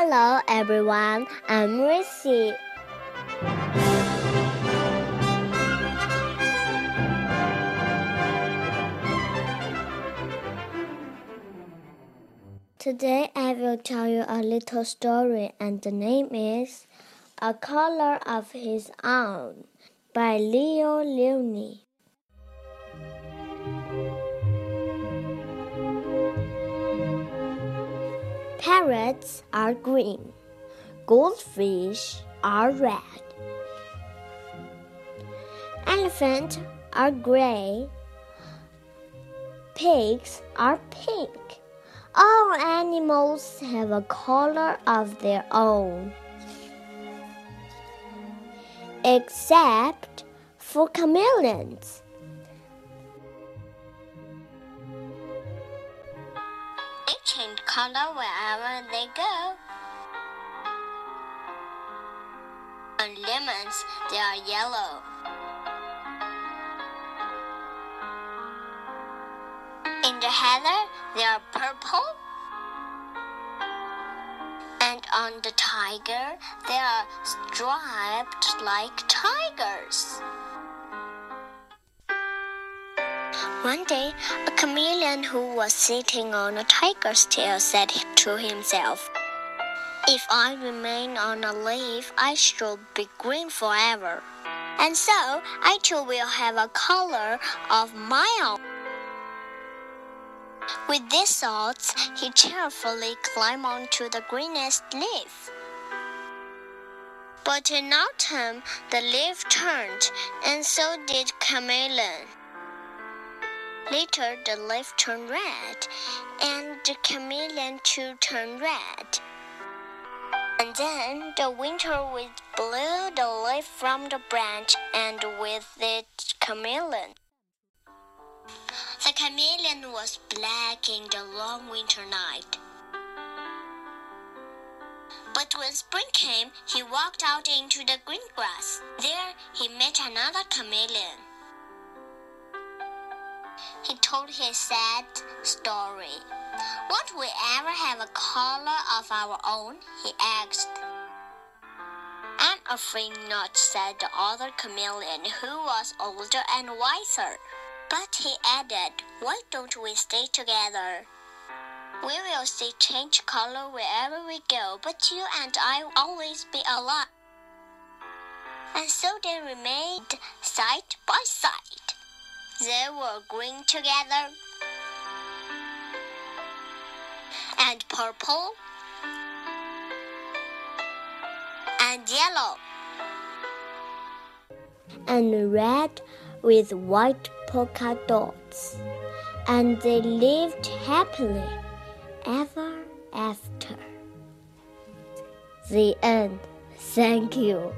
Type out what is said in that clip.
Hello everyone, I'm Rissy. Today I will tell you a little story and the name is A Color of His Own by Leo Lionni. Parrots are green. Goldfish are red. Elephants are gray. Pigs are pink. All animals have a color of their own. Except for chameleons. Change color wherever they go. On lemons, they are yellow. In the heather, they are purple. And on the tiger, they are striped like tigers. One day, a chameleon who was sitting on a tiger's tail said to himself, If I remain on a leaf, I shall be green forever. And so I too will have a color of my own. With these thoughts, he cheerfully climbed onto the greenest leaf. But in autumn, the leaf turned, and so did chameleon. Later, the leaf turned red, and the chameleon too turned red. And then the winter wind blew the leaf from the branch, and with it, chameleon. The chameleon was black in the long winter night. But when spring came, he walked out into the green grass. There he met another chameleon. He told his sad story. Won't we ever have a color of our own? he asked. I'm afraid not, said the other chameleon, who was older and wiser. But he added, Why don't we stay together? We will see change color wherever we go, but you and I will always be alive. And so they remained side by side. They were green together and purple and yellow and red with white polka dots. And they lived happily ever after. The end. Thank you.